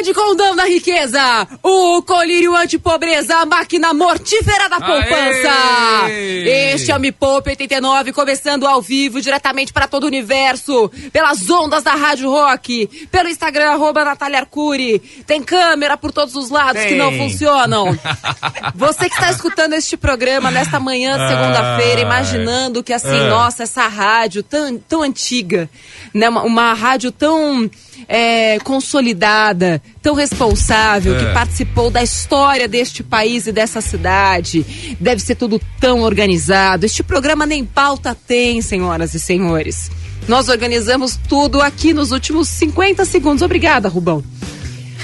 varinha de condão da riqueza, o colírio antipobreza, a máquina mortífera da poupança. Aê! Este é o Me Poupe 89, começando ao vivo, diretamente para todo o universo, pelas ondas da Rádio Rock, pelo Instagram, arroba Natália Arcuri. Tem câmera por todos os lados que não Tem. funcionam. Você que está escutando este programa nesta manhã de segunda-feira, Ai. imaginando que assim, Ah. nossa, essa rádio tão, tão antiga, né? Uma, uma rádio tão é, consolidada, tão responsável, que É. participou da história deste país e dessa cidade. Deve ser tudo tão organizado. Este programa nem pauta tem, senhoras e senhores. Nós organizamos tudo aqui nos últimos 50 segundos. Obrigada, Rubão.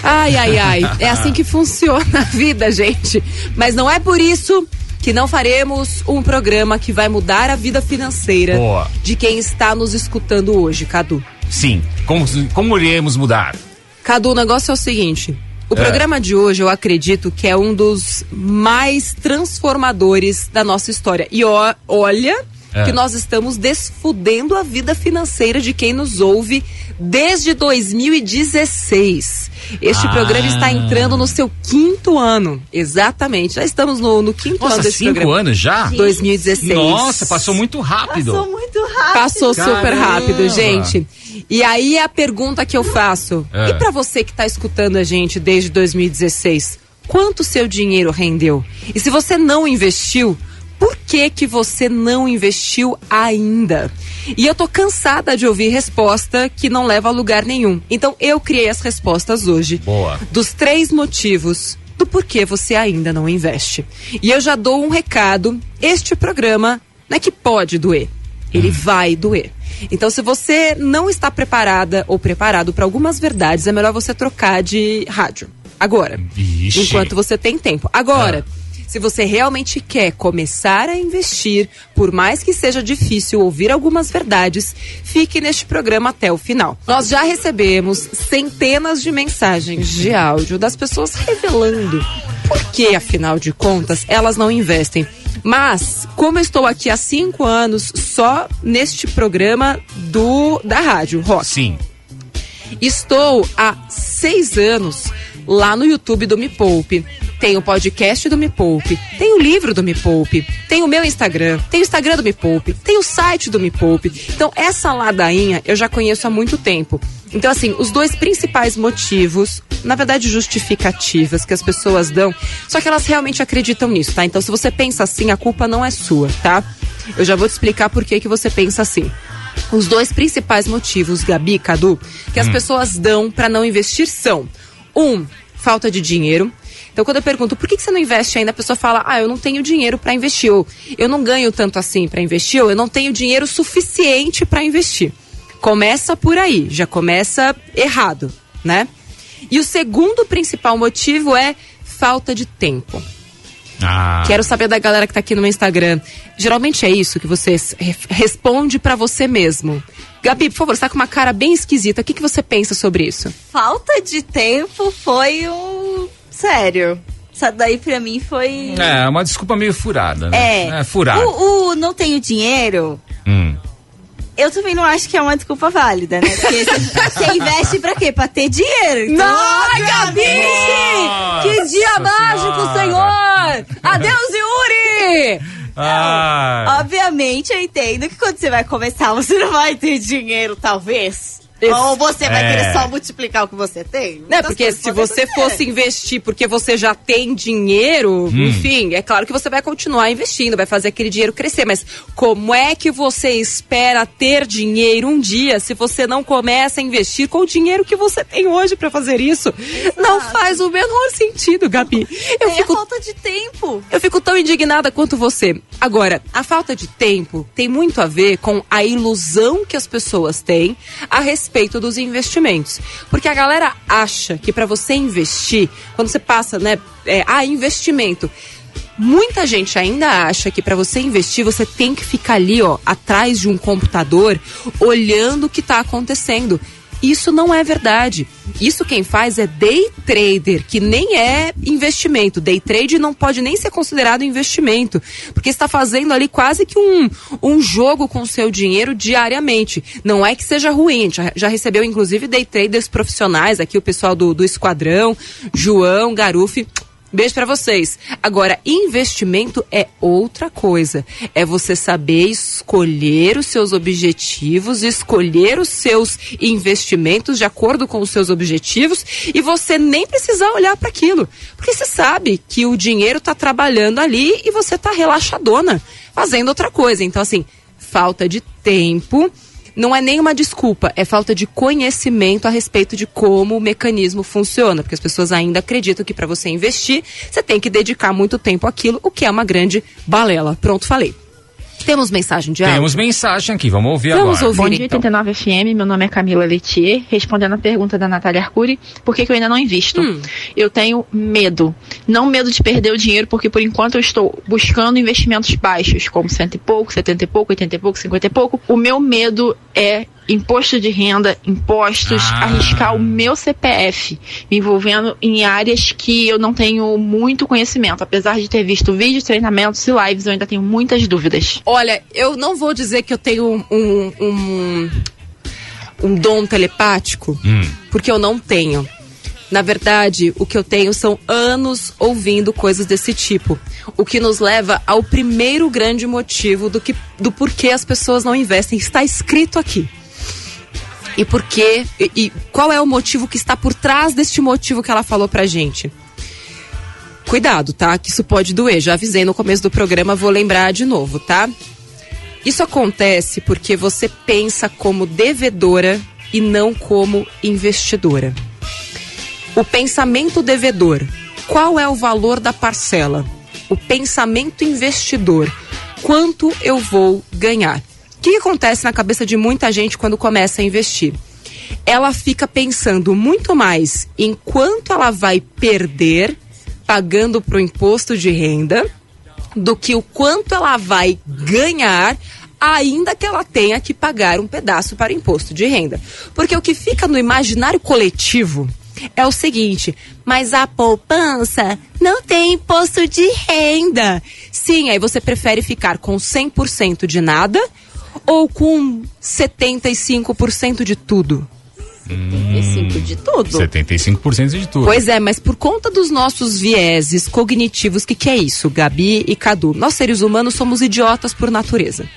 Ai, ai, ai. É assim que funciona a vida, gente. Mas não é por isso que não faremos um programa que vai mudar a vida financeira Boa. de quem está nos escutando hoje, Cadu. Sim. Como, como iremos mudar? Cadu, o negócio é o seguinte. O É. programa de hoje, eu acredito que é um dos mais transformadores da nossa história. E ó, olha É. que nós estamos desfudendo a vida financeira de quem nos ouve desde 2016. Este Ah. programa está entrando no seu quinto ano. Exatamente. Já estamos no, no quinto ano Nossa, desse cinco programa. anos já? 2016. Nossa, passou muito rápido. Passou muito rápido. Passou super Caramba. rápido, gente. E aí a pergunta que eu faço, É. e pra você que tá escutando a gente desde 2016, quanto seu dinheiro rendeu? E se você não investiu, por que que você não investiu ainda? E eu tô cansada de ouvir resposta que não leva a lugar nenhum. Então eu criei as respostas hoje. Boa. Dos três motivos do porquê você ainda não investe. E eu já dou um recado. Este programa não é que pode doer. Ele vai doer. Então, se você não está preparada ou preparado para algumas verdades, é melhor você trocar de rádio. Agora. Vixe. Enquanto você tem tempo. Agora. Se você realmente quer começar a investir, por mais que seja difícil ouvir algumas verdades, fique neste programa até o final. Nós já recebemos centenas de mensagens de áudio das pessoas revelando por que, afinal de contas, elas não investem. Mas, como eu estou aqui há cinco anos só neste programa do da rádio Rock, Sim. Estou há seis anos lá no YouTube do Me Poupe. Tem o podcast do Me Poupe, tem o livro do Me Poupe, tem o meu Instagram, tem o Instagram do Me Poupe, tem o site do Me Poupe. Então, essa ladainha eu já conheço há muito tempo. Então, assim, os dois principais motivos, na verdade, justificativas que as pessoas dão, só que elas realmente acreditam nisso, tá? Então, se você pensa assim, a culpa não é sua, tá? Eu já vou te explicar por que, que você pensa assim. Os dois principais motivos, Gabi, Cadu, que as pessoas dão para não investir são: um, falta de dinheiro. Então, quando eu pergunto por que, que você não investe ainda, a pessoa fala: ah, eu não tenho dinheiro para investir, ou eu não ganho tanto assim para investir, ou eu não tenho dinheiro suficiente para investir. Começa por aí, já começa errado, né? E o segundo principal motivo é falta de tempo. Ah. Quero saber da galera que tá aqui no meu Instagram. Geralmente é isso que você responde pra você mesmo. Gabi, por favor, você tá com uma cara bem esquisita. O que, que você pensa sobre isso? Falta de tempo foi um. Sério. Isso daí pra mim foi. É, uma desculpa meio furada, né? É. furada. O, o não tenho dinheiro. Hum. Eu também não acho que é uma desculpa válida, né? Porque você investe pra quê? Pra ter dinheiro. Então, Ai, Gabi! Nossa Que dia mágico, Senhora. Senhor! Adeus, Yuri! Ah. Obviamente eu entendo que quando você vai começar, você não vai ter dinheiro, talvez. Isso. Ou você vai É. querer só multiplicar o que você tem. Né, Muitas porque se você fosse investir porque você já tem dinheiro, enfim, é claro que você vai continuar investindo, vai fazer aquele dinheiro crescer. Mas como é que você espera ter dinheiro um dia se você não começa a investir com o dinheiro que você tem hoje pra fazer isso? Não faz o menor sentido, Gabi. Eu É a fico falta de tempo. eu fico tão indignada quanto você. Agora, a falta de tempo tem muito a ver com a ilusão que as pessoas têm a respeito dos investimentos. Porque a galera acha que para você investir, quando você passa, né, é, a investimento, Muita gente ainda acha que para você investir você tem que ficar ali, ó, atrás de um computador, olhando o que está acontecendo. Isso não é verdade. Isso quem faz é day trader, que nem é investimento. Day trade não pode nem ser considerado investimento, porque está fazendo ali quase que um, um jogo com o seu dinheiro diariamente. Não é que seja ruim, já, já recebeu inclusive day traders profissionais, aqui o pessoal do, do Esquadrão, João, Garufi Beijo para vocês. Agora, investimento é outra coisa. É você saber escolher os seus objetivos, escolher os seus investimentos de acordo com os seus objetivos e você nem precisar olhar para aquilo. Porque você sabe que o dinheiro está trabalhando ali e você está relaxadona, fazendo outra coisa. Então, assim, falta de tempo não é nenhuma desculpa, é falta de conhecimento a respeito de como o mecanismo funciona, porque as pessoas ainda acreditam que para você investir, você tem que dedicar muito tempo àquilo, o que é uma grande balela. Pronto, falei. Temos mensagem de áudio? Temos mensagem aqui, vamos ouvir vamos agora. Ouvir, Bom dia, então. 89 FM, meu nome é Camila Letier, respondendo a pergunta da Natália Arcuri, por que, que eu ainda não invisto? Hum. Eu tenho medo. Não medo de perder o dinheiro, porque por enquanto eu estou buscando investimentos baixos, como cento e pouco, setenta e pouco, oitenta e pouco, cinquenta e pouco. O meu medo é imposto de renda, impostos, ah. arriscar o meu CPF, me envolvendo em áreas que eu não tenho muito conhecimento. Apesar de ter visto vídeos, treinamentos e lives, eu ainda tenho muitas dúvidas. Olha, eu não vou dizer que eu tenho um, um, um dom telepático, hum. porque eu não tenho. Na verdade, o que eu tenho são anos ouvindo coisas desse tipo. O que nos leva ao primeiro grande motivo do, que, do porquê as pessoas não investem. Está escrito aqui e por quê e, e qual é o motivo que está por trás deste motivo que ela falou pra gente. Cuidado, tá? Que isso pode doer. Já avisei no começo do programa, vou lembrar de novo, tá? Isso acontece porque você pensa como devedora e não como investidora. O pensamento devedor, qual é o valor da parcela? O pensamento investidor, quanto eu vou ganhar? Que acontece na cabeça de muita gente quando começa a investir? Ela fica pensando muito mais em quanto ela vai perder pagando para o imposto de renda do que o quanto ela vai ganhar ainda que ela tenha que pagar um pedaço para o imposto de renda. Porque o que fica no imaginário coletivo é o seguinte: mas a poupança não tem imposto de renda. Sim, aí você prefere ficar com 100% de nada ou com 75% de tudo? 75% de tudo. 75% de tudo. Pois é, mas por conta dos nossos vieses cognitivos, o que, que é isso, Gabi e Cadu? Nós seres humanos somos idiotas por natureza.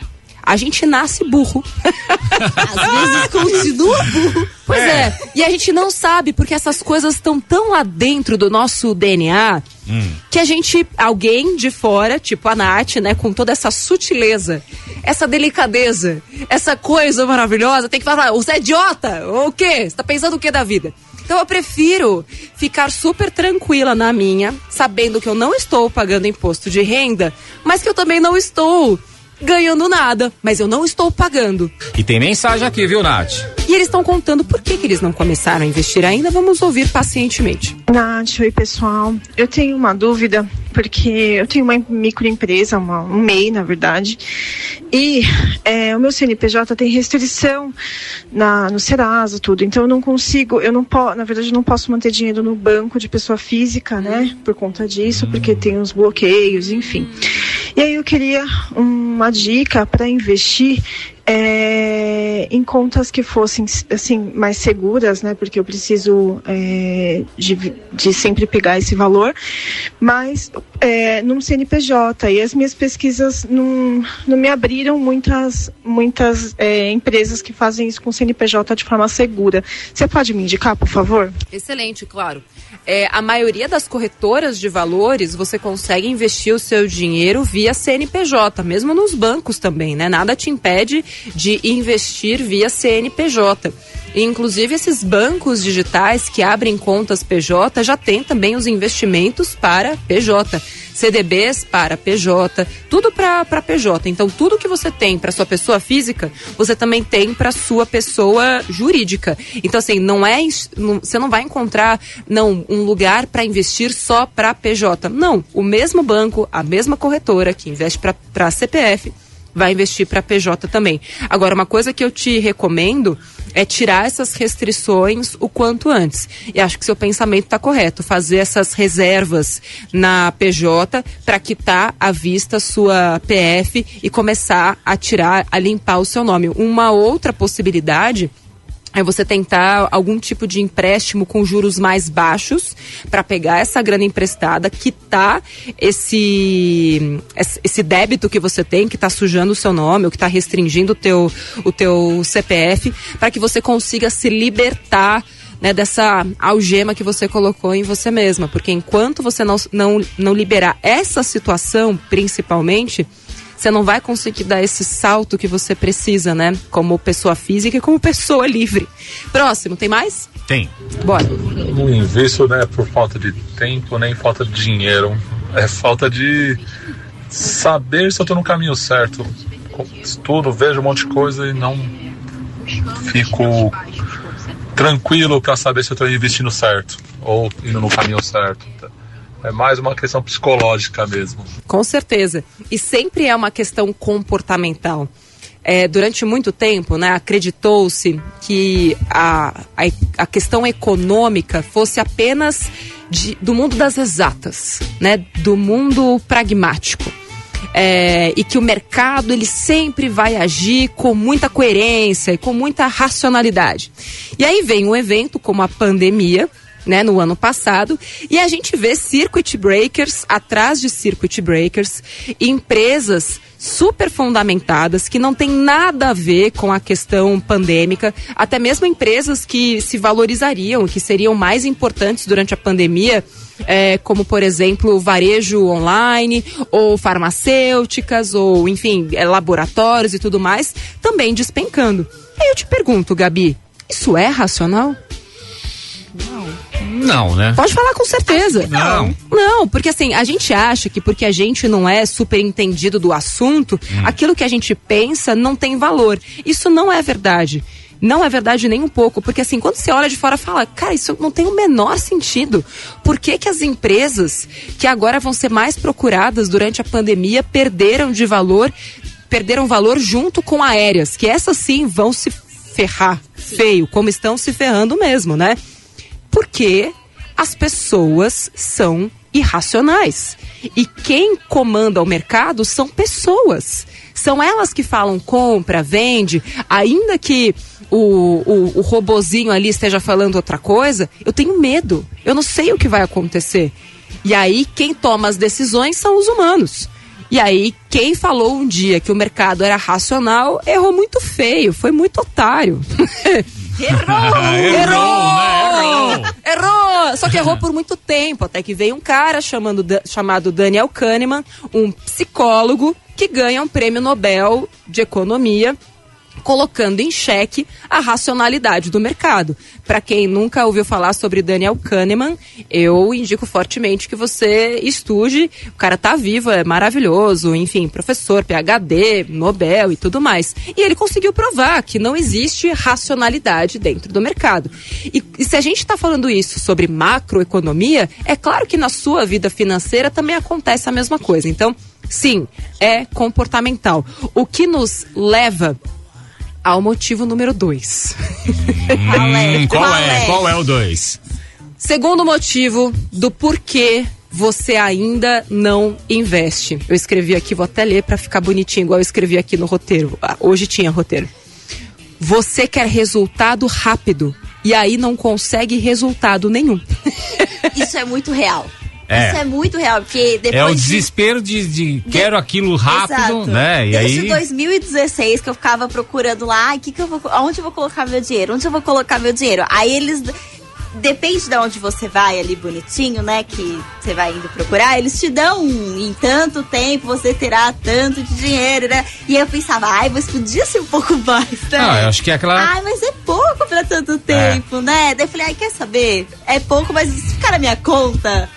A gente nasce burro. Às vezes continua burro. Pois é. é. E a gente não sabe porque essas coisas estão tão lá dentro do nosso DNA hum. que a gente, alguém de fora, tipo a Nath, né, com toda essa sutileza, essa delicadeza, essa coisa maravilhosa, tem que falar: você é idiota? Ou o quê? Você tá pensando o que da vida? Então eu prefiro ficar super tranquila na minha, sabendo que eu não estou pagando imposto de renda, mas que eu também não estou ganhando nada, mas eu não estou pagando. E tem mensagem aqui, viu, Nath? E eles estão contando por que, que eles não começaram a investir ainda. Vamos ouvir pacientemente. Nath, oi pessoal. Eu tenho uma dúvida, porque eu tenho uma microempresa, uma, um MEI, na verdade, e é, o meu CNPJ tem restrição na, no Serasa, tudo. Então eu não consigo, eu não posso, na verdade, eu não posso manter dinheiro no banco de pessoa física, né? Por conta disso, porque tem os bloqueios, enfim. E aí eu queria uma dica para investir é, em contas que fossem assim mais seguras, né? Porque eu preciso é, de, de, sempre pegar esse valor, mas é, num CNPJ e as minhas pesquisas não, não me abriram muitas muitas é, empresas que fazem isso com CNPJ de forma segura. Você pode me indicar, por favor? Excelente, claro. É, a maioria das corretoras de valores você consegue investir o seu dinheiro via CNPJ, mesmo nos bancos também, né? Nada te impede de investir via CNPJ. Inclusive, esses bancos digitais que abrem contas PJ já têm também os investimentos para PJ. CDBs para PJ, tudo para PJ. Então, tudo que você tem para sua pessoa física, você também tem para sua pessoa jurídica. Então, assim, não é. Você não vai encontrar não, um lugar para investir só para PJ. Não. O mesmo banco, a mesma corretora que investe para CPF vai investir para PJ também. Agora, uma coisa que eu te recomendo é tirar essas restrições o quanto antes. E acho que seu pensamento está correto, fazer essas reservas na PJ para quitar à vista sua PF e começar a tirar, a limpar o seu nome. Uma outra possibilidade é você tentar algum tipo de empréstimo com juros mais baixos para pegar essa grana emprestada, quitar esse esse débito que você tem que está sujando o seu nome ou que está restringindo o teu o teu CPF para que você consiga se libertar né, dessa algema que você colocou em você mesma, porque enquanto você não, não, não liberar essa situação, principalmente, você não vai conseguir dar esse salto que você precisa, né? Como pessoa física e como pessoa livre. Próximo, tem mais? Tem. Bora. Não invisto, né, por falta de tempo, nem falta de dinheiro. É falta de saber se eu tô no caminho certo. Estudo, vejo um monte de coisa e não fico tranquilo para saber se eu tô investindo certo ou indo no caminho certo. É mais uma questão psicológica mesmo. Com certeza. E sempre é uma questão comportamental. É, durante muito tempo, né, acreditou-se que a, a, a, questão econômica fosse apenas de, do mundo das exatas, né, do mundo pragmático. É, e que o mercado ele sempre vai agir com muita coerência e com muita racionalidade. E aí vem um evento como a pandemia, né, no ano passado, e a gente vê circuit breakers atrás de circuit breakers, empresas super fundamentadas, que não tem nada a ver com a questão pandêmica, até mesmo empresas que se valorizariam, que seriam mais importantes durante a pandemia, é, como por exemplo varejo online, ou farmacêuticas, ou enfim, é, laboratórios e tudo mais, também despencando. Aí eu te pergunto, Gabi, isso é racional? Não, né? Pode falar com certeza. Não. Não, porque assim, a gente acha que porque a gente não é super entendido do assunto, hum. aquilo que a gente pensa não tem valor. Isso não é verdade. Não é verdade nem um pouco, porque assim, quando você olha de fora fala, cara, isso não tem o menor sentido. Por que, que as empresas que agora vão ser mais procuradas durante a pandemia perderam de valor, perderam valor junto com aéreas, que essas sim vão se ferrar feio, como estão se ferrando mesmo, né? Porque as pessoas são irracionais. E quem comanda o mercado são pessoas. São elas que falam compra, vende, ainda que o, o, o robozinho ali esteja falando outra coisa, eu tenho medo. Eu não sei o que vai acontecer. E aí, quem toma as decisões são os humanos. E aí, quem falou um dia que o mercado era racional, errou muito feio, foi muito otário. Errou! errou! Errou! Errou! Só que errou por muito tempo, até que veio um cara chamando, chamado Daniel Kahneman, um psicólogo que ganha um prêmio Nobel de Economia colocando em xeque a racionalidade do mercado. Para quem nunca ouviu falar sobre Daniel Kahneman, eu indico fortemente que você estude. O cara tá vivo, é maravilhoso, enfim, professor, PhD, Nobel e tudo mais. E ele conseguiu provar que não existe racionalidade dentro do mercado. E, e se a gente está falando isso sobre macroeconomia, é claro que na sua vida financeira também acontece a mesma coisa. Então, sim, é comportamental. O que nos leva ao motivo número dois. Hum, qual é? Qual é o dois? Segundo motivo do porquê você ainda não investe. Eu escrevi aqui, vou até ler para ficar bonitinho, igual eu escrevi aqui no roteiro. Ah, hoje tinha roteiro. Você quer resultado rápido e aí não consegue resultado nenhum. Isso é muito real. É. Isso é muito real, porque depois. É o desespero de, de quero aquilo rápido, Exato. né? E Desde aí... 2016 que eu ficava procurando lá, que que eu vou, onde eu vou colocar meu dinheiro? Onde eu vou colocar meu dinheiro? Aí eles depende de onde você vai ali bonitinho, né? Que você vai indo procurar, eles te dão em tanto tempo você terá tanto de dinheiro, né? E eu pensava, ai, mas podia ser um pouco mais, né? Não, eu acho que é aquela. Ai, mas é pouco pra tanto é. tempo, é. né? Daí eu falei, ai, quer saber? É pouco, mas se ficar na minha conta,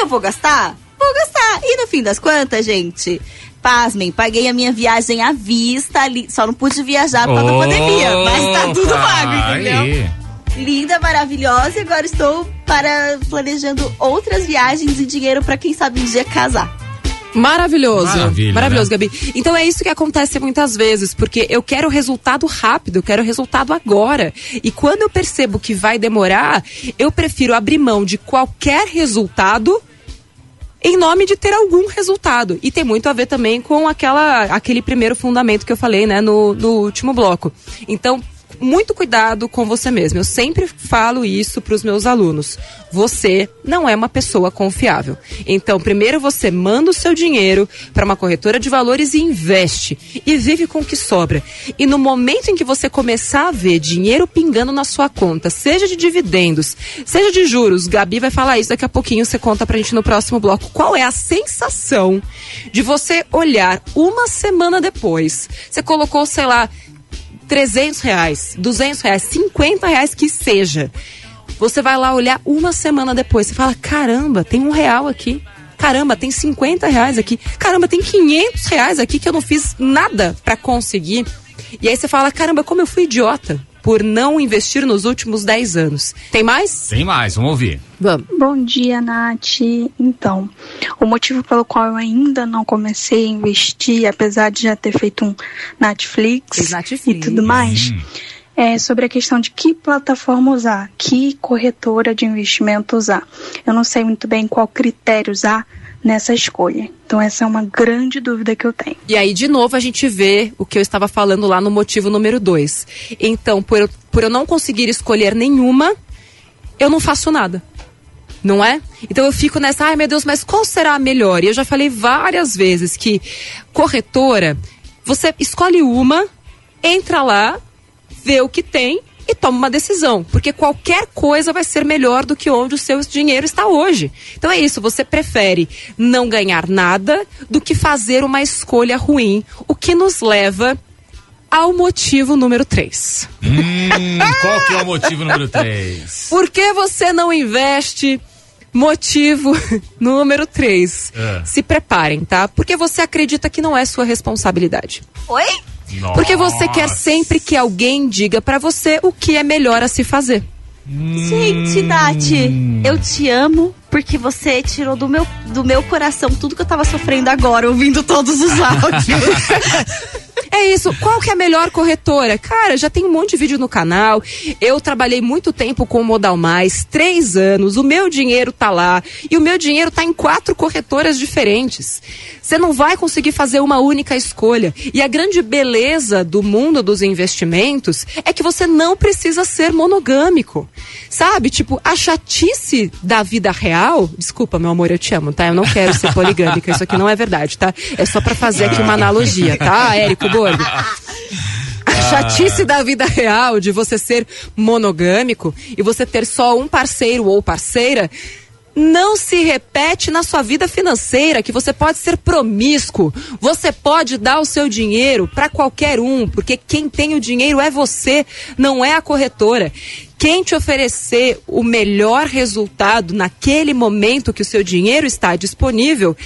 eu vou gastar? Vou gastar. E no fim das contas, gente, pasmem, paguei a minha viagem à vista, ali, só não pude viajar por causa oh, da pandemia, mas tá tudo pago, entendeu? Aí. Linda, maravilhosa, e agora estou para planejando outras viagens e dinheiro para quem sabe um dia casar. Maravilhoso. Maravilha, Maravilhoso, né? Gabi. Então é isso que acontece muitas vezes, porque eu quero resultado rápido, eu quero resultado agora. E quando eu percebo que vai demorar, eu prefiro abrir mão de qualquer resultado em nome de ter algum resultado. E tem muito a ver também com aquela, aquele primeiro fundamento que eu falei, né, no, no último bloco. Então, muito cuidado com você mesmo. Eu sempre falo isso para os meus alunos. Você não é uma pessoa confiável. Então, primeiro você manda o seu dinheiro para uma corretora de valores e investe. E vive com o que sobra. E no momento em que você começar a ver dinheiro pingando na sua conta, seja de dividendos, seja de juros, Gabi vai falar isso daqui a pouquinho, você conta pra gente no próximo bloco. Qual é a sensação de você olhar uma semana depois? Você colocou, sei lá, 300 reais, 200 reais, 50 reais que seja. Você vai lá olhar uma semana depois, você fala, caramba, tem um real aqui. Caramba, tem 50 reais aqui. Caramba, tem 500 reais aqui que eu não fiz nada para conseguir. E aí você fala, caramba, como eu fui idiota por não investir nos últimos 10 anos. Tem mais? Tem mais, vamos ouvir. Vamos. Bom dia, Nath. Então, o motivo pelo qual eu ainda não comecei a investir, apesar de já ter feito um Netflix, Netflix. e tudo mais, é sobre a questão de que plataforma usar, que corretora de investimento usar. Eu não sei muito bem qual critério usar nessa escolha. Então, essa é uma grande dúvida que eu tenho. E aí, de novo, a gente vê o que eu estava falando lá no motivo número 2. Então, por eu, por eu não conseguir escolher nenhuma, eu não faço nada. Não é? Então eu fico nessa, ai meu Deus, mas qual será a melhor? E eu já falei várias vezes que corretora, você escolhe uma, entra lá, vê o que tem e toma uma decisão, porque qualquer coisa vai ser melhor do que onde o seu dinheiro está hoje. Então é isso, você prefere não ganhar nada do que fazer uma escolha ruim, o que nos leva ao motivo número 3. Hum, qual que é o motivo número 3? Por que você não investe? Motivo número 3. É. Se preparem, tá? Porque você acredita que não é sua responsabilidade. Oi? Porque você quer sempre que alguém diga pra você o que é melhor a se fazer. Gente, Nath, eu te amo porque você tirou do meu, do meu coração tudo que eu tava sofrendo agora, ouvindo todos os áudios. É isso. Qual que é a melhor corretora? Cara, já tem um monte de vídeo no canal. Eu trabalhei muito tempo com o Modal Mais, três anos. O meu dinheiro tá lá. E o meu dinheiro tá em quatro corretoras diferentes. Você não vai conseguir fazer uma única escolha. E a grande beleza do mundo dos investimentos é que você não precisa ser monogâmico. Sabe? Tipo, a chatice da vida real. Desculpa, meu amor, eu te amo, tá? Eu não quero ser poligâmica. Isso aqui não é verdade, tá? É só pra fazer aqui uma analogia, tá, Érico Borgo? A chatice da vida real de você ser monogâmico e você ter só um parceiro ou parceira não se repete na sua vida financeira, que você pode ser promíscuo, você pode dar o seu dinheiro para qualquer um, porque quem tem o dinheiro é você, não é a corretora. Quem te oferecer o melhor resultado naquele momento que o seu dinheiro está disponível,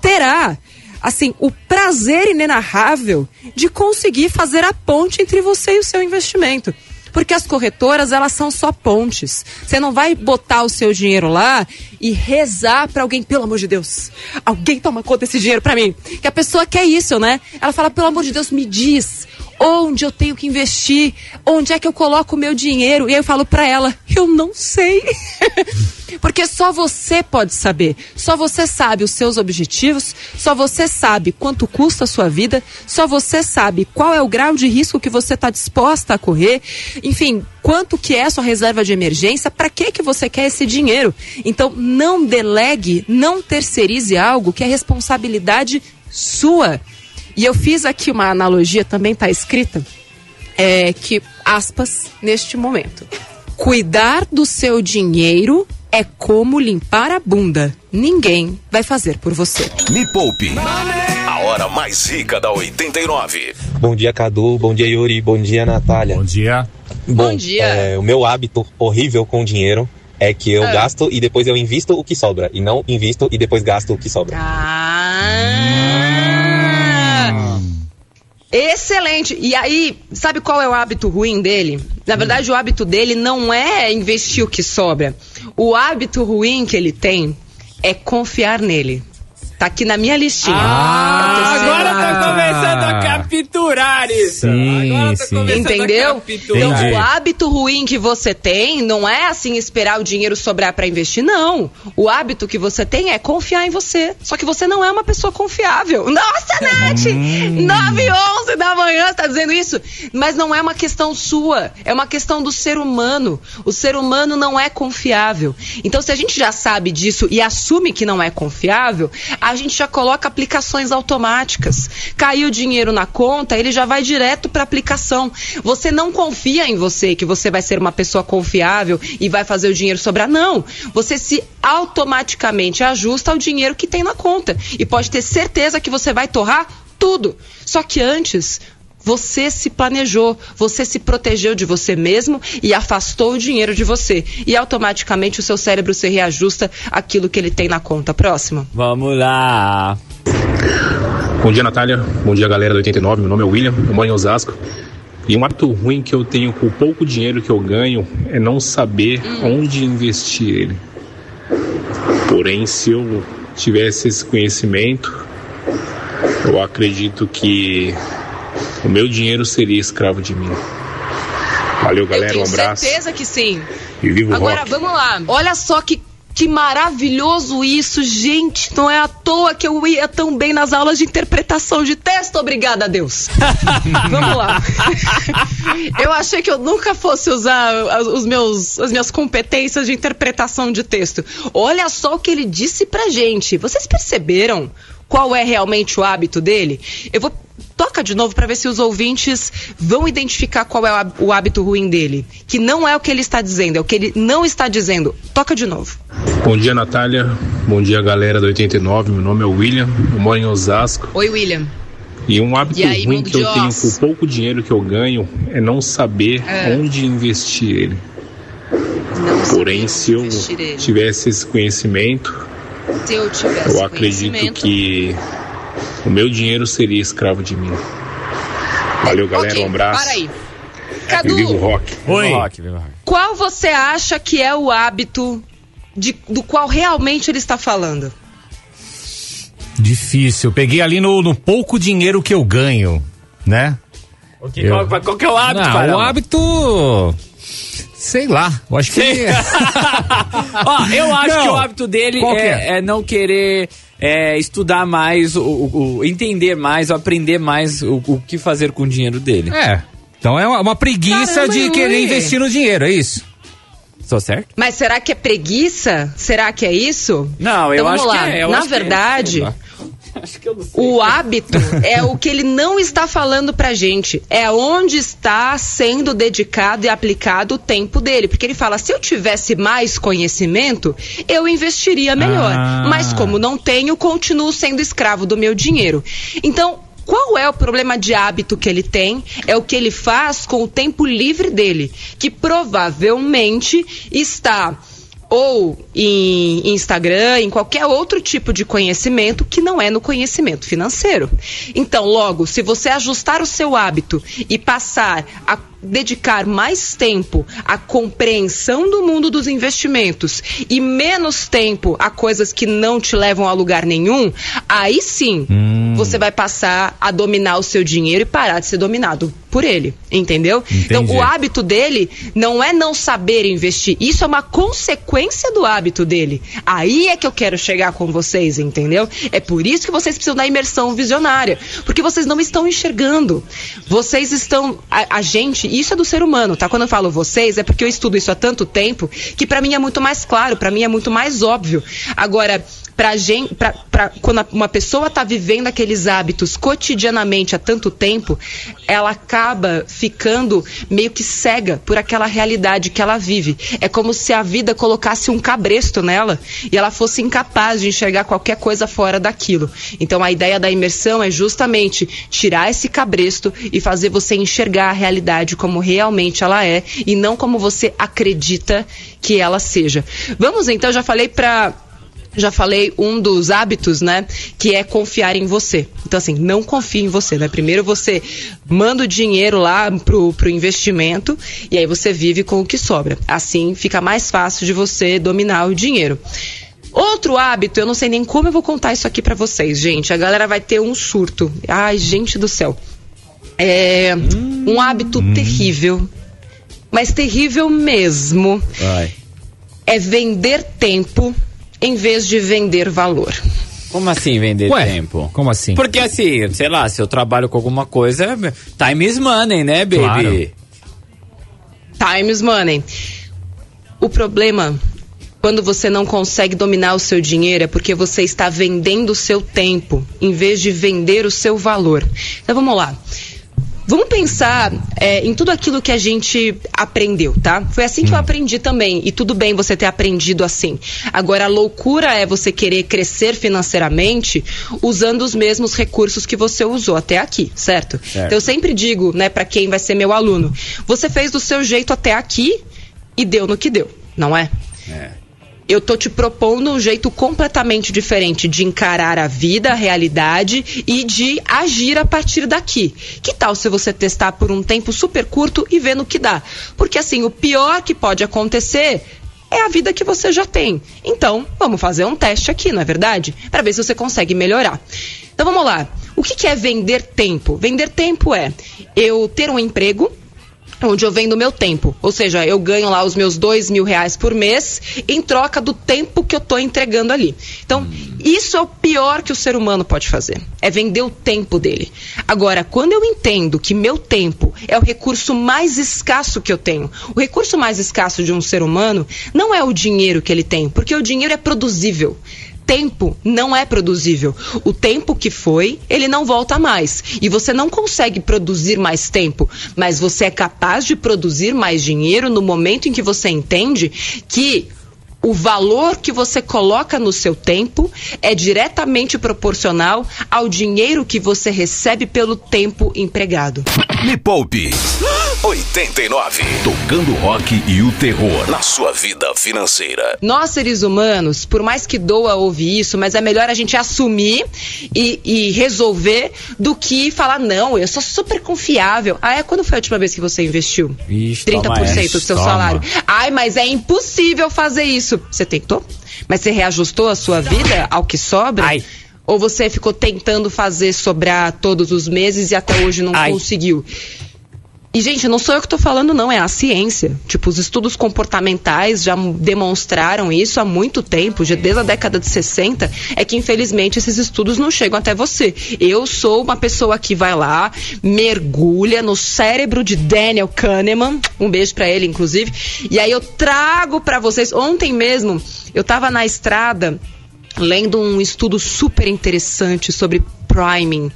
terá assim, o prazer inenarrável de conseguir fazer a ponte entre você e o seu investimento. Porque as corretoras, elas são só pontes. Você não vai botar o seu dinheiro lá e rezar para alguém, pelo amor de Deus, alguém toma conta desse dinheiro para mim. Que a pessoa quer isso, né? Ela fala, pelo amor de Deus, me diz onde eu tenho que investir, onde é que eu coloco o meu dinheiro. E aí eu falo para ela, eu não sei. Porque só você pode saber. Só você sabe os seus objetivos, só você sabe quanto custa a sua vida, só você sabe qual é o grau de risco que você está disposta a correr. Enfim, quanto que é a sua reserva de emergência, para que que você quer esse dinheiro? Então, não delegue, não terceirize algo que é responsabilidade sua. E eu fiz aqui uma analogia, também está escrita, é, que, aspas, neste momento. Cuidar do seu dinheiro é como limpar a bunda. Ninguém vai fazer por você. Me Poupe. A hora mais rica da 89. Bom dia, Cadu. Bom dia, Yuri. Bom dia, Natália. Bom dia. Bom, dia. é, o meu hábito horrível com dinheiro é que eu gasto e depois eu invisto o que sobra. E não invisto e depois gasto o que sobra. Ah! Excelente. E aí, sabe qual é o hábito ruim dele? Na verdade, o hábito dele não é investir o que sobra. O hábito ruim que ele tem é confiar nele. Tá aqui na minha listinha. Ah, agora tô começando a capturar isso. Sim, agora tô sim. começando Entendeu? a capturar. Então, o hábito ruim que você tem não é assim esperar o dinheiro sobrar pra investir, não. O hábito que você tem é confiar em você. Só que você não é uma pessoa confiável. Nossa, Nath! Hum. 9 e 11 da manhã você tá dizendo isso? Mas não é uma questão sua, é uma questão do ser humano. O ser humano não é confiável. Então, se a gente já sabe disso e assume que não é confiável, a gente já coloca aplicações automáticas. Caiu o dinheiro na conta, ele já vai direto para aplicação. Você não confia em você que você vai ser uma pessoa confiável e vai fazer o dinheiro sobrar. Não. Você se automaticamente ajusta ao dinheiro que tem na conta. E pode ter certeza que você vai torrar tudo. Só que antes, você se planejou, você se protegeu de você mesmo e afastou o dinheiro de você. E automaticamente o seu cérebro se reajusta àquilo que ele tem na conta. Próximo. Vamos lá. Bom dia, Natália. Bom dia, galera do 89. Meu nome é William, eu moro em Osasco. E um hábito ruim que eu tenho com o pouco dinheiro que eu ganho é não saber onde investir ele. Porém, se eu tivesse esse conhecimento, eu acredito que o meu dinheiro seria escravo de mim. Valeu, galera. Eu Um tenho abraço. certeza que sim. E viva o Agora, rock. vamos lá. Olha só que, que maravilhoso isso, gente. Não é à toa que eu ia tão bem nas aulas de interpretação de texto. Obrigada a Deus. vamos lá. eu achei que eu nunca fosse usar os meus, as minhas competências de interpretação de texto. Olha só o que ele disse pra gente. Vocês perceberam qual é realmente o hábito dele? Eu vou. Toca de novo pra ver se os ouvintes vão identificar qual é o há- o hábito ruim dele. Que não é o que ele está dizendo, é o que ele não está dizendo. Toca de novo. Bom dia, Natália. Bom dia, galera do 89. Meu nome é William, eu moro em Osasco. Oi, William. E um hábito E aí, ruim que eu tenho com o pouco dinheiro que eu ganho é não saber É. onde investir ele. Não Porém, se eu investir ele. tivesse esse conhecimento, Se eu tivesse eu acredito conhecimento- que o meu dinheiro seria escravo de mim. Valeu, galera. Ok, um abraço. Para aí. Cadu, viva o rock. Oi. Viva o rock, viva o rock. qual você acha que é o hábito de- do qual realmente ele está falando? Difícil. Peguei ali no, no pouco dinheiro que eu ganho, né? O que, Eu- qual, qual que é o hábito, Não, o hábito. Sei lá. Eu acho que. Ó, eu acho Não. que o hábito dele que é, é não querer é, estudar mais, o, o- o- entender mais, aprender mais o, o que fazer com o dinheiro dele. é. Então é uma, uma preguiça Caramba, de querer investir no dinheiro, é isso? Estou certo? Mas será que é preguiça? Será que é isso? Não, eu Então acho vamos lá. que é. eu Na é. O hábito é o que ele não está falando pra gente. É onde está sendo dedicado e aplicado o tempo dele. Porque ele fala: se eu tivesse mais conhecimento, eu investiria melhor. Ah. Mas como não tenho, continuo sendo escravo do meu dinheiro. Então. Qual é o problema de hábito que ele tem? É o que ele faz com o tempo livre dele, que provavelmente está ou em Instagram, em qualquer outro tipo de conhecimento que não é no conhecimento financeiro. Então, logo, se você ajustar o seu hábito e passar a dedicar mais tempo à compreensão do mundo dos investimentos e menos tempo a coisas que não te levam a lugar nenhum, aí sim você vai passar a dominar o seu dinheiro e parar de ser dominado por ele, entendeu? Então, Entendi. o hábito dele não é não saber investir, isso é uma consequência do hábito dele. Aí é que eu quero chegar com vocês, entendeu? É por isso que vocês precisam da imersão visionária, porque vocês não estão enxergando. Vocês estão a, a gente, isso é do ser humano, tá? Quando eu falo vocês, é porque eu estudo isso há tanto tempo que pra mim é muito mais claro, pra mim é muito mais óbvio. Agora, pra gente, pra, pra- quando uma pessoa tá vivendo aqueles hábitos cotidianamente há tanto tempo, ela acaba ficando meio que cega por aquela realidade que ela vive. É como se a vida colocasse um cabresto nela e ela fosse incapaz de enxergar qualquer coisa fora daquilo. Então a ideia da imersão é justamente tirar esse cabresto e fazer você enxergar a realidade como realmente ela é e não como você acredita que ela seja. Vamos então, já falei pra já falei um dos hábitos, né? Que é confiar em você. Então, assim, não confie em você, né? Primeiro você manda o dinheiro lá pro, pro investimento e aí você vive com o que sobra. Assim fica mais fácil de você dominar o dinheiro. Outro hábito, eu não sei nem como eu vou contar isso aqui pra vocês, gente. A galera vai ter um surto. Ai, gente do céu. É um hábito terrível, mas terrível mesmo. É vender tempo em vez de vender valor. Como assim vender Ué, tempo? Como assim? Porque assim, sei lá, se eu trabalho com alguma coisa, time is money, né, baby? Claro. Time is money. O problema quando você não consegue dominar o seu dinheiro é porque você está vendendo o seu tempo em vez de vender o seu valor. Então vamos lá. Vamos pensar é, em tudo aquilo que a gente aprendeu, tá? Foi assim que eu aprendi também. E tudo bem você ter aprendido assim. Agora, a loucura é você querer crescer financeiramente usando os mesmos recursos que você usou até aqui, certo? Certo. Então, eu sempre digo, né, para quem vai ser meu aluno: você fez do seu jeito até aqui e deu no que deu, não é? Eu tô te propondo um jeito completamente diferente de encarar a vida, a realidade e de agir a partir daqui. Que tal se você testar por um tempo super curto e ver no que dá? Porque assim, o pior que pode acontecer é a vida que você já tem. Então, vamos fazer um teste aqui, não é verdade? Para ver se você consegue melhorar. Então vamos lá. O que, que é vender tempo? Vender tempo é eu ter um emprego onde eu vendo meu tempo. Ou seja, eu ganho lá os meus dois mil reais por mês em troca do tempo que eu tô entregando ali. Então, isso é o pior que o ser humano pode fazer. É vender o tempo dele. Agora, quando eu entendo que meu tempo é o recurso mais escasso que eu tenho, o recurso mais escasso de um ser humano não é o dinheiro que ele tem, porque o dinheiro é produzível tempo não é produzível. O tempo que foi, ele não volta mais. E você não consegue produzir mais tempo, mas você é capaz de produzir mais dinheiro no momento em que você entende que o valor que você coloca no seu tempo é diretamente proporcional ao dinheiro que você recebe pelo tempo empregado. Me Poupe 89. Tocando rock e o terror na sua vida financeira. Nós, seres humanos, por mais que doa ouvir isso, mas é melhor a gente assumir e, e resolver do que falar, não, eu sou super confiável. Ah, é quando foi a última vez que você investiu? Ixi, 30% toma do seu Toma. salário. Ai, mas é impossível fazer isso. Você tentou? Mas você reajustou a sua vida ao que sobra? Ou você ficou tentando fazer sobrar todos os meses e até hoje não conseguiu? E, gente, não sou eu que tô falando, não, é a ciência. Tipo, os estudos comportamentais já demonstraram isso há muito tempo, já desde a década de 60, é que infelizmente esses estudos não chegam até você. Eu sou uma pessoa que vai lá, mergulha no cérebro de Daniel Kahneman, um beijo pra ele, inclusive, e aí eu trago pra vocês. Ontem mesmo, eu tava na estrada lendo um estudo super interessante sobre priming.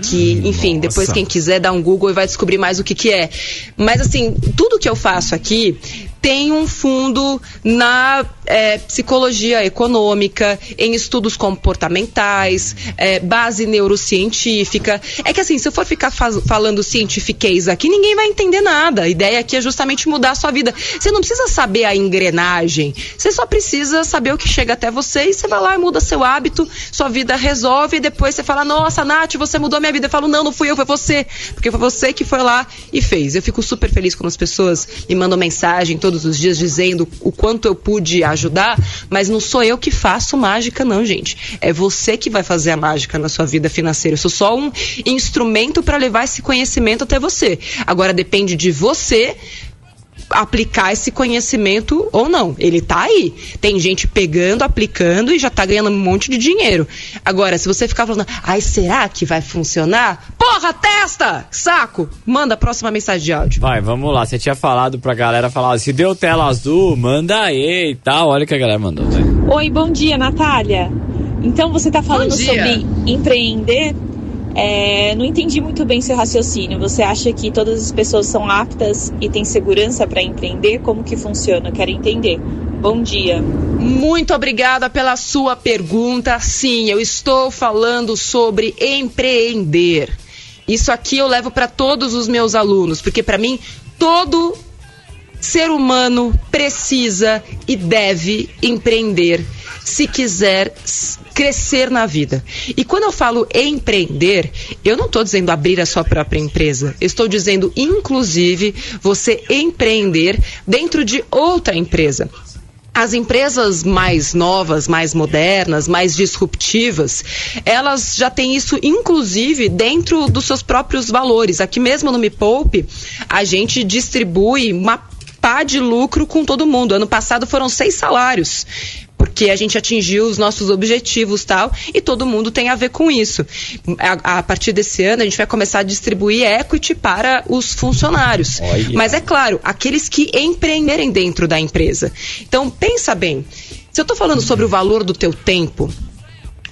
Que, enfim, depois nossa. quem quiser dar um Google e vai descobrir mais o que, que é. Mas, assim, tudo que eu faço aqui tem um fundo na é, psicologia econômica, em estudos comportamentais, é, base neurocientífica. É que, assim, se eu for ficar falando cientifiquez aqui, ninguém vai entender nada. A ideia aqui é justamente mudar a sua vida. Você não precisa saber a engrenagem, você só precisa saber o que chega até você e você vai lá e muda seu hábito, sua vida resolve e depois você fala, nossa, Nath, você mudou minha vida. Eu falo, não, não fui eu, foi você. Porque foi você que foi lá e fez. Eu fico super feliz quando as pessoas me mandam mensagem todos os dias dizendo o quanto eu pude ajudar, mas não sou eu que faço mágica, não, gente. É você que vai fazer a mágica na sua vida financeira. Eu sou só um instrumento para levar esse conhecimento até você. Agora depende de você aplicar esse conhecimento ou não. Ele tá aí. Tem gente pegando, aplicando e já tá ganhando um monte de dinheiro. Agora, se você ficar falando, ai, será que vai funcionar? Porra, testa! Saco! Manda a próxima mensagem de áudio. Vai, vamos lá. Você tinha falado pra galera falar, se deu tela azul, manda aí e tal. Olha o que a galera mandou. Vai. Oi, bom dia, Natália. Então você tá falando sobre empreender. É, não entendi muito bem seu raciocínio. Você acha que todas as pessoas são aptas e têm segurança para empreender? Como que funciona? Quero entender. Bom dia. Muito obrigada pela sua pergunta. Sim, eu estou falando sobre empreender. Isso aqui eu levo para todos os meus alunos, porque para mim todo ser humano precisa e deve empreender se quiser crescer na vida. E quando eu falo empreender, eu não estou dizendo abrir a sua própria empresa. Estou dizendo, inclusive, você empreender dentro de outra empresa. as empresas mais novas, mais modernas, mais disruptivas, elas já têm isso, inclusive, dentro dos seus próprios valores. Aqui mesmo no Me Poupe, a gente distribui uma pá de lucro com todo mundo. Ano passado foram seis salários porque a gente atingiu os nossos objetivos tal, e todo mundo tem a ver com isso. A, a, partir desse ano, a gente vai começar a distribuir equity para os funcionários. Olha. Mas é claro, aqueles que empreenderem dentro da empresa. Então, pensa bem. Se eu estou falando sobre o valor do teu tempo,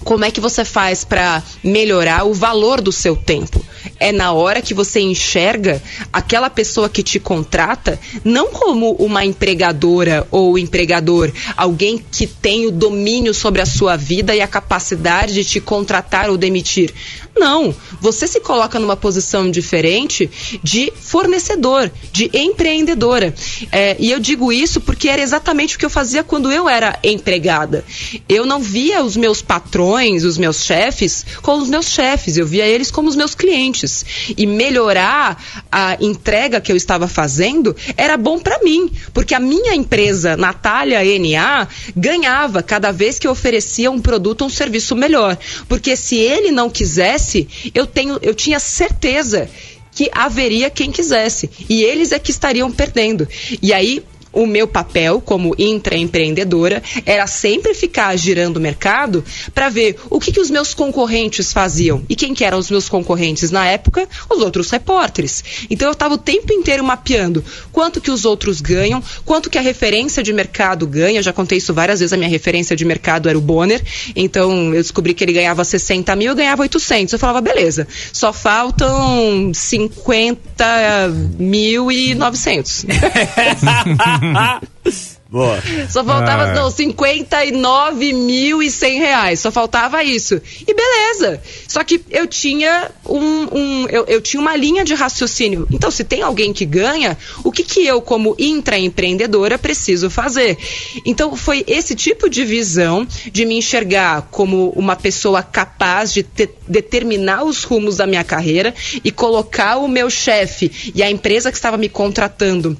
como é que você faz para melhorar o valor do seu tempo? É na hora que você enxerga aquela pessoa que te contrata não como uma empregadora ou empregador, alguém que tem o domínio sobre a sua vida e a capacidade de te contratar ou demitir. Não, você se coloca numa posição diferente de fornecedor, de empreendedora. É, e eu digo isso porque era exatamente o que eu fazia quando eu era empregada. Eu não via os meus patrões, os meus chefes, como os meus chefes, eu via eles como os meus clientes. E melhorar a entrega que eu estava fazendo era bom para mim, porque a minha empresa, Natália NA, ganhava cada vez que eu oferecia um produto ou um serviço melhor. Porque se ele não quisesse, eu, tenho, eu tinha certeza que haveria quem quisesse. E eles é que estariam perdendo. E aí, o meu papel como intraempreendedora era sempre ficar girando o mercado para ver o que, que os meus concorrentes faziam. E quem que eram os meus concorrentes na época? Os outros repórteres. Então eu estava o tempo inteiro mapeando quanto que os outros ganham, quanto que a referência de mercado ganha. Eu já contei isso várias vezes, a minha referência de mercado era o Bonner. Então eu descobri que ele ganhava 60 mil, eu ganhava 800. Eu falava, beleza, só faltam 50 mil e 900. Boa. Só faltava, Ah. não, 59 mil e 100 reais. Só faltava isso. E beleza. Só que eu tinha um, um- eu, eu tinha uma linha de raciocínio. Então, se tem alguém que ganha, o que que eu, como intraempreendedora, preciso fazer? Então, foi esse tipo de visão de me enxergar como uma pessoa capaz de te- determinar os rumos da minha carreira e colocar o meu chefe e a empresa que estava me contratando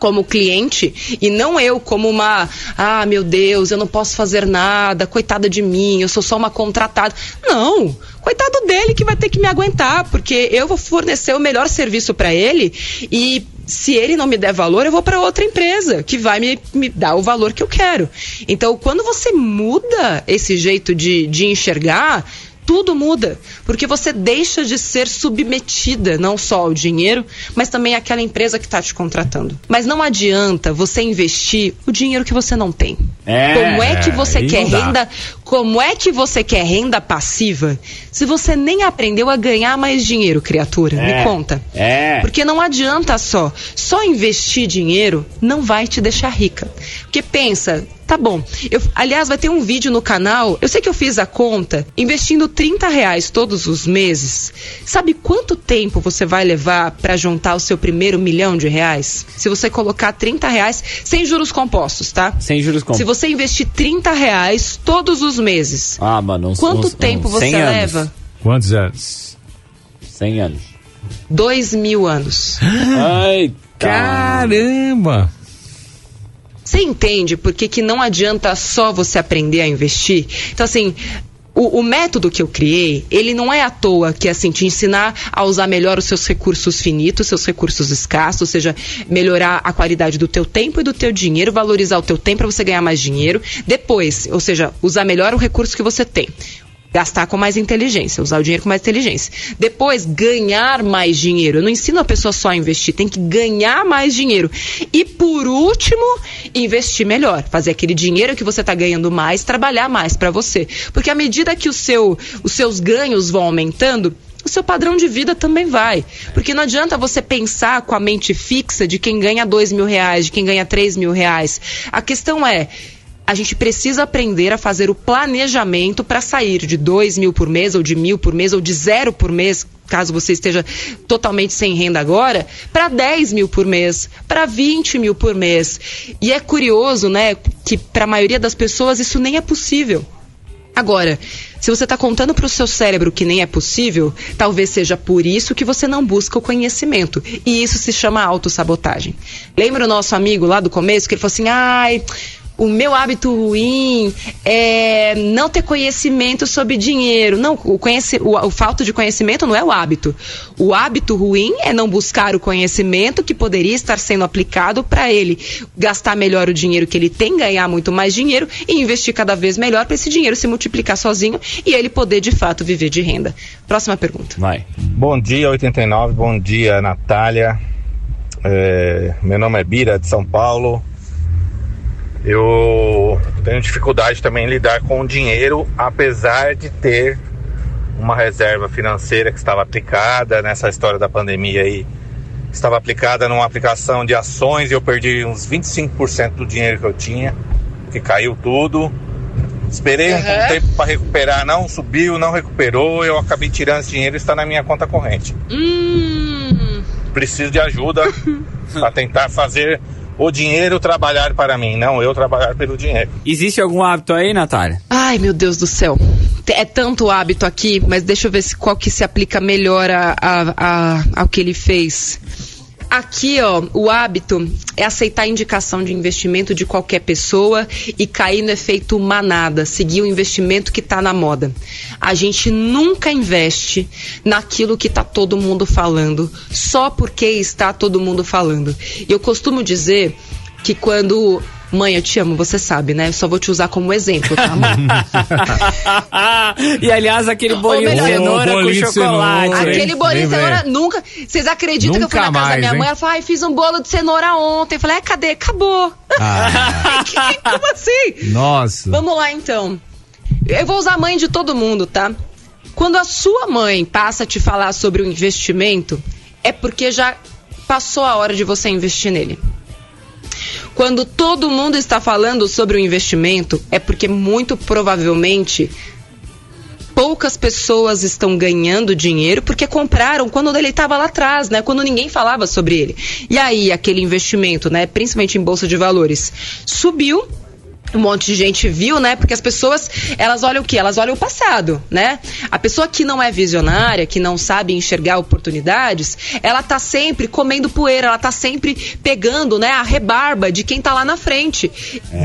como cliente e não eu como uma, ah, meu Deus, eu não posso fazer nada, coitada de mim, eu sou só uma contratada. Não, coitado dele que vai ter que me aguentar, porque eu vou fornecer o melhor serviço para ele e se ele não me der valor, eu vou para outra empresa que vai me, me dar o valor que eu quero. Então, quando você muda esse jeito de, de enxergar, tudo muda, porque você deixa de ser submetida não só ao dinheiro, mas também àquela empresa que está te contratando. Mas não adianta você investir o dinheiro que você não tem. É, como é que você quer renda? Como é que você quer renda passiva se você nem aprendeu a ganhar mais dinheiro, criatura? É. Me conta. É. Porque não adianta só. Só investir dinheiro não vai te deixar rica. Porque pensa, tá bom. Eu, aliás, vai ter um vídeo no canal. Eu sei que eu fiz a conta, investindo 30 reais todos os meses. Sabe quanto tempo você vai levar para juntar o seu primeiro milhão de reais? Se você colocar 30 reais, sem juros compostos, tá? Sem juros compostos. Se você investir 30 reais todos os meses, Ah, mano, uns, quanto uns- tempo uns você 100 anos. leva? Quantos anos? 100 anos. Dois mil anos. Ai, Caramba! Você entende por que, que não adianta só você aprender a investir? Então, assim. O, o método que eu criei, ele não é à toa que é assim, te ensinar a usar melhor os seus recursos finitos, seus recursos escassos, ou seja, melhorar a qualidade do teu tempo e do teu dinheiro, valorizar o teu tempo para você ganhar mais dinheiro. Depois, ou seja, usar melhor o recurso que você tem. Gastar com mais inteligência, usar o dinheiro com mais inteligência. Depois, ganhar mais dinheiro. Eu não ensino a pessoa só a investir, tem que ganhar mais dinheiro. E por último, investir melhor. Fazer aquele dinheiro que você está ganhando mais, trabalhar mais para você. Porque à medida que o seu, os seus ganhos vão aumentando, o seu padrão de vida também vai. Porque não adianta você pensar com a mente fixa de quem ganha dois mil reais, de quem ganha três mil reais. A questão é. A gente precisa aprender a fazer o planejamento para sair de dois mil por mês, ou de mil por mês, ou de zero por mês, caso você esteja totalmente sem renda agora, para 10 mil por mês, para 20 mil por mês. E é curioso, né, que para a maioria das pessoas isso nem é possível. Agora, se você está contando para o seu cérebro que nem é possível, talvez seja por isso que você não busca o conhecimento. E isso se chama autossabotagem. Lembra o nosso amigo lá do começo que ele falou assim: ai. O meu hábito ruim é não ter conhecimento sobre dinheiro. Não, o, conheci, o, o falta de conhecimento não é o hábito. O hábito ruim é não buscar o conhecimento que poderia estar sendo aplicado para ele gastar melhor o dinheiro que ele tem, ganhar muito mais dinheiro e investir cada vez melhor para esse dinheiro se multiplicar sozinho e ele poder de fato viver de renda. Próxima pergunta. Vai. Bom dia, 89. Bom dia, Natália. É, meu nome é Bira, de São Paulo. Eu tenho dificuldade também em lidar com o dinheiro, apesar de ter uma reserva financeira que estava aplicada nessa história da pandemia aí. Estava aplicada numa aplicação de ações e eu perdi uns 25% do dinheiro que eu tinha, que caiu tudo. Esperei um Uhum. tempo para recuperar, não subiu, não recuperou. Eu acabei tirando esse dinheiro e está na minha conta corrente. Hum. Preciso de ajuda para tentar fazer o dinheiro trabalhar para mim, não eu trabalhar pelo dinheiro. Existe algum hábito aí, Natália? Ai, meu Deus do céu. É tanto hábito aqui, mas deixa eu ver se, qual que se aplica melhor a, a- a- ao que ele fez. Aqui, ó, o hábito é aceitar a indicação de investimento de qualquer pessoa e cair no efeito manada, seguir o investimento que tá na moda. A gente nunca investe naquilo que tá todo mundo falando, só porque está todo mundo falando. Eu costumo dizer que quando Mãe, eu te amo, você sabe, né? Eu só vou te usar como exemplo, tá, mãe? e aliás, aquele bolinho de melhor, cenoura com chocolate. cenoura. Aquele bolinho de cenoura nunca. Vocês acreditam que eu fui Nunca na casa da mais, minha mãe? hein? Ela falou, ai, fiz um bolo de cenoura ontem. Eu falei, é, cadê? Acabou. Ah, Como assim? nossa. Vamos lá então. Eu vou usar a mãe de todo mundo, tá? Quando a sua mãe passa a te falar sobre o investimento, é porque já passou a hora de você investir nele. Quando todo mundo está falando sobre o investimento, é porque muito provavelmente poucas pessoas estão ganhando dinheiro porque compraram quando ele estava lá atrás, né? Quando ninguém falava sobre ele. E aí aquele investimento, né, principalmente em bolsa de valores, subiu. Um monte de gente viu, né? Porque as pessoas, elas olham o quê? Elas olham o passado, né? A pessoa que não é visionária, que não sabe enxergar oportunidades, ela tá sempre comendo poeira, ela tá sempre pegando, né, a rebarba de quem tá lá na frente,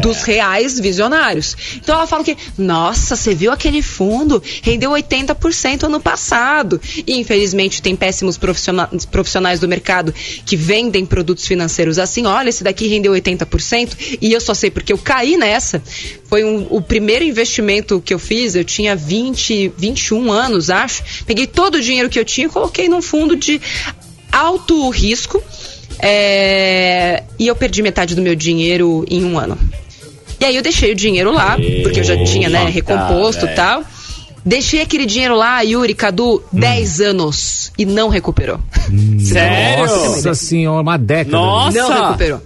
dos reais visionários. Então ela fala que, nossa, você viu aquele fundo? Rendeu 80% ano passado. E infelizmente tem péssimos profissionais do mercado que vendem produtos financeiros assim, olha, esse daqui rendeu 80% e eu só sei porque eu caí nessa. Foi um- o primeiro investimento que eu fiz, eu tinha 20, 21 anos, acho. Peguei todo o dinheiro que eu tinha e coloquei num fundo de alto risco. é, e eu perdi metade do meu dinheiro em um ano. E aí eu deixei o dinheiro lá, porque eu já tinha, né, recomposto e tal. Deixei aquele dinheiro lá, Yuri, Cadu, 10 anos e não recuperou. Sério? Nossa senhora, uma década. Nossa! Não recuperou.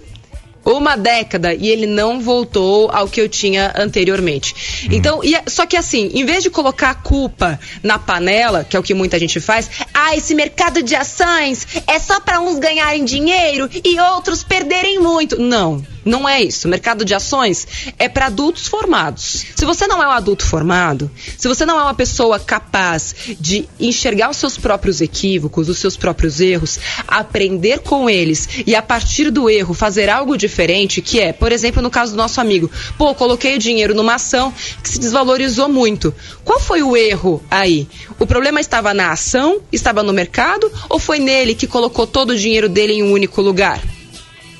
Uma década e ele não voltou ao que eu tinha anteriormente. Então, e é- só que assim, em vez de colocar a culpa na panela, que é o que muita gente faz, ah, esse mercado de ações é só para uns ganharem dinheiro e outros perderem muito. Não, não é isso. O mercado de ações é para adultos formados. Se você não é um adulto formado, se você não é uma pessoa capaz de enxergar os seus próprios equívocos, os seus próprios erros, aprender com eles e a partir do erro fazer algo diferente, que é, por exemplo, no caso do nosso amigo, pô, coloquei o dinheiro numa ação que se desvalorizou muito. Qual foi o erro aí? O problema estava na ação, estava no mercado ou foi nele que colocou todo o dinheiro dele em um único lugar?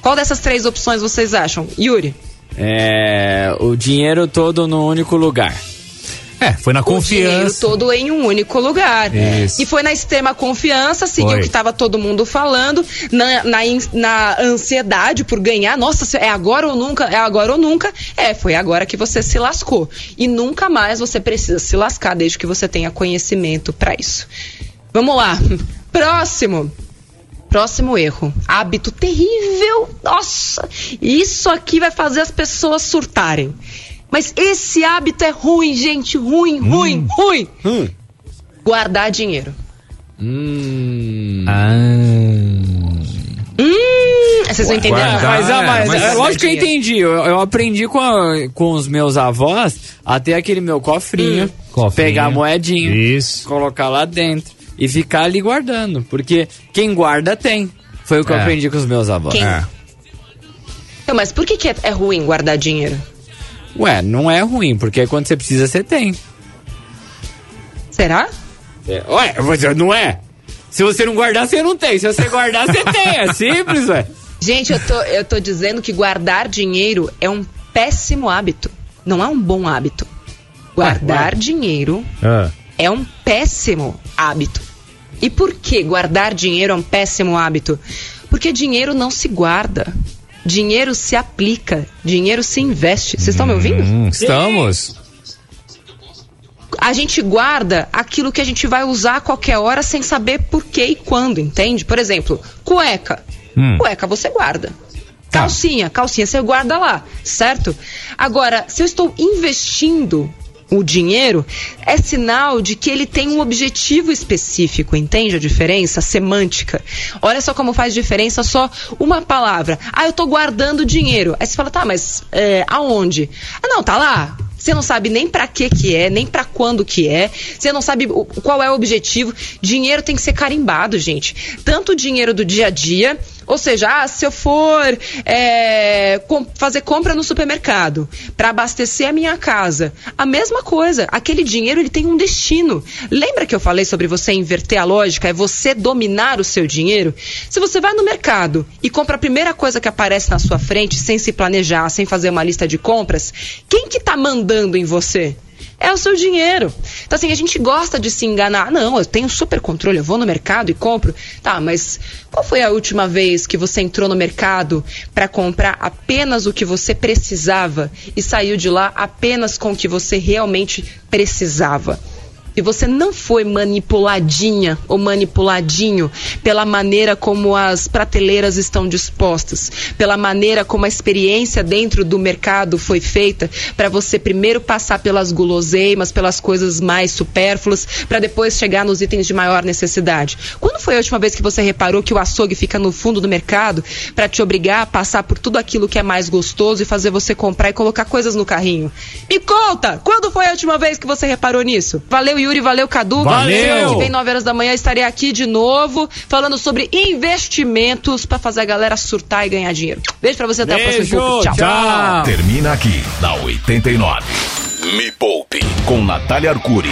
Qual dessas três opções vocês acham? Yuri? É, o dinheiro todo no único lugar. É, foi na O dinheiro confiança. todo em um único lugar. Isso. E foi na extrema confiança, seguiu o que estava todo mundo falando, na, na, na ansiedade por ganhar. Nossa, é agora ou nunca? É agora ou nunca? É, foi agora que você se lascou. E nunca mais você precisa se lascar, desde que você tenha conhecimento para isso. Vamos lá. Próximo. Próximo erro. Hábito terrível. Nossa, isso aqui vai fazer as pessoas surtarem. Mas esse hábito é ruim, gente. Ruim, ruim, ruim. Guardar dinheiro. Hum. Hum, vocês não entenderam? Mas, mas, ah, mas, mas é, lógico que eu entendi. Eu, eu aprendi com, a- com os meus avós a ter aquele meu cofrinho, Hum. Cofrinho. pegar a moedinha, Isso. colocar lá dentro e ficar ali guardando. Porque quem guarda tem. Foi o que eu É. aprendi com os meus avós. Quem? É. Então, mas por que, que é, é ruim guardar dinheiro? Ué, não é ruim, porque quando você precisa, você tem. Será? É, ué, mas não é? Se você não guardar, você não tem. Se você guardar, você tem. É simples, ué. Gente, eu tô, eu tô dizendo que guardar dinheiro é um péssimo hábito. Não é um bom hábito. Guardar dinheiro Ah. é um péssimo hábito. E por que guardar dinheiro é um péssimo hábito? Porque dinheiro não se guarda. Dinheiro se aplica. Dinheiro se investe. Vocês estão me ouvindo? Hum, estamos. a gente guarda aquilo que a gente vai usar a qualquer hora sem saber por que e quando, entende? Por exemplo, cueca. Hum. Cueca você guarda. Calcinha, calcinha você guarda lá, certo? Agora, se eu estou investindo o dinheiro, é sinal de que ele tem um objetivo específico, entende a diferença semântica? Olha só como faz diferença só uma palavra. Ah, eu tô guardando dinheiro. Aí você fala, tá, mas é, aonde? Ah, não, tá lá. Você não sabe nem pra que que é, nem pra quando que é. Você não sabe qual é o objetivo. Dinheiro tem que ser carimbado, gente. Tanto o dinheiro do dia a dia, ou seja, ah, se eu for é, com- fazer compra no supermercado para abastecer a minha casa, a mesma coisa. Aquele dinheiro ele tem um destino. Lembra que eu falei sobre você inverter a lógica? É você dominar o seu dinheiro. Se você vai no mercado e compra a primeira coisa que aparece na sua frente, sem se planejar, sem fazer uma lista de compras, quem que tá mandando em você? É o seu dinheiro. Então, assim, a gente gosta de se enganar. Não, eu tenho super controle, eu vou no mercado e compro. Tá, mas qual foi a última vez que você entrou no mercado para comprar apenas o que você precisava e saiu de lá apenas com o que você realmente precisava? E você não foi manipuladinha ou manipuladinho pela maneira como as prateleiras estão dispostas, pela maneira como a experiência dentro do mercado foi feita, para você primeiro passar pelas guloseimas, pelas coisas mais supérfluas, para depois chegar nos itens de maior necessidade. Quando foi a última vez que você reparou que o açougue fica no fundo do mercado para te obrigar a passar por tudo aquilo que é mais gostoso e fazer você comprar e colocar coisas no carrinho? Me conta! Quando foi a última vez que você reparou nisso? Valeu, Yuri, valeu, Cadu. Valeu! Semana que vem, 9 horas da manhã, estarei aqui de novo falando sobre investimentos para fazer a galera surtar e ganhar dinheiro. Beijo pra você, até o próximo pouco. Tchau. Termina aqui, na 89. Me Poupe, com Natália Arcuri.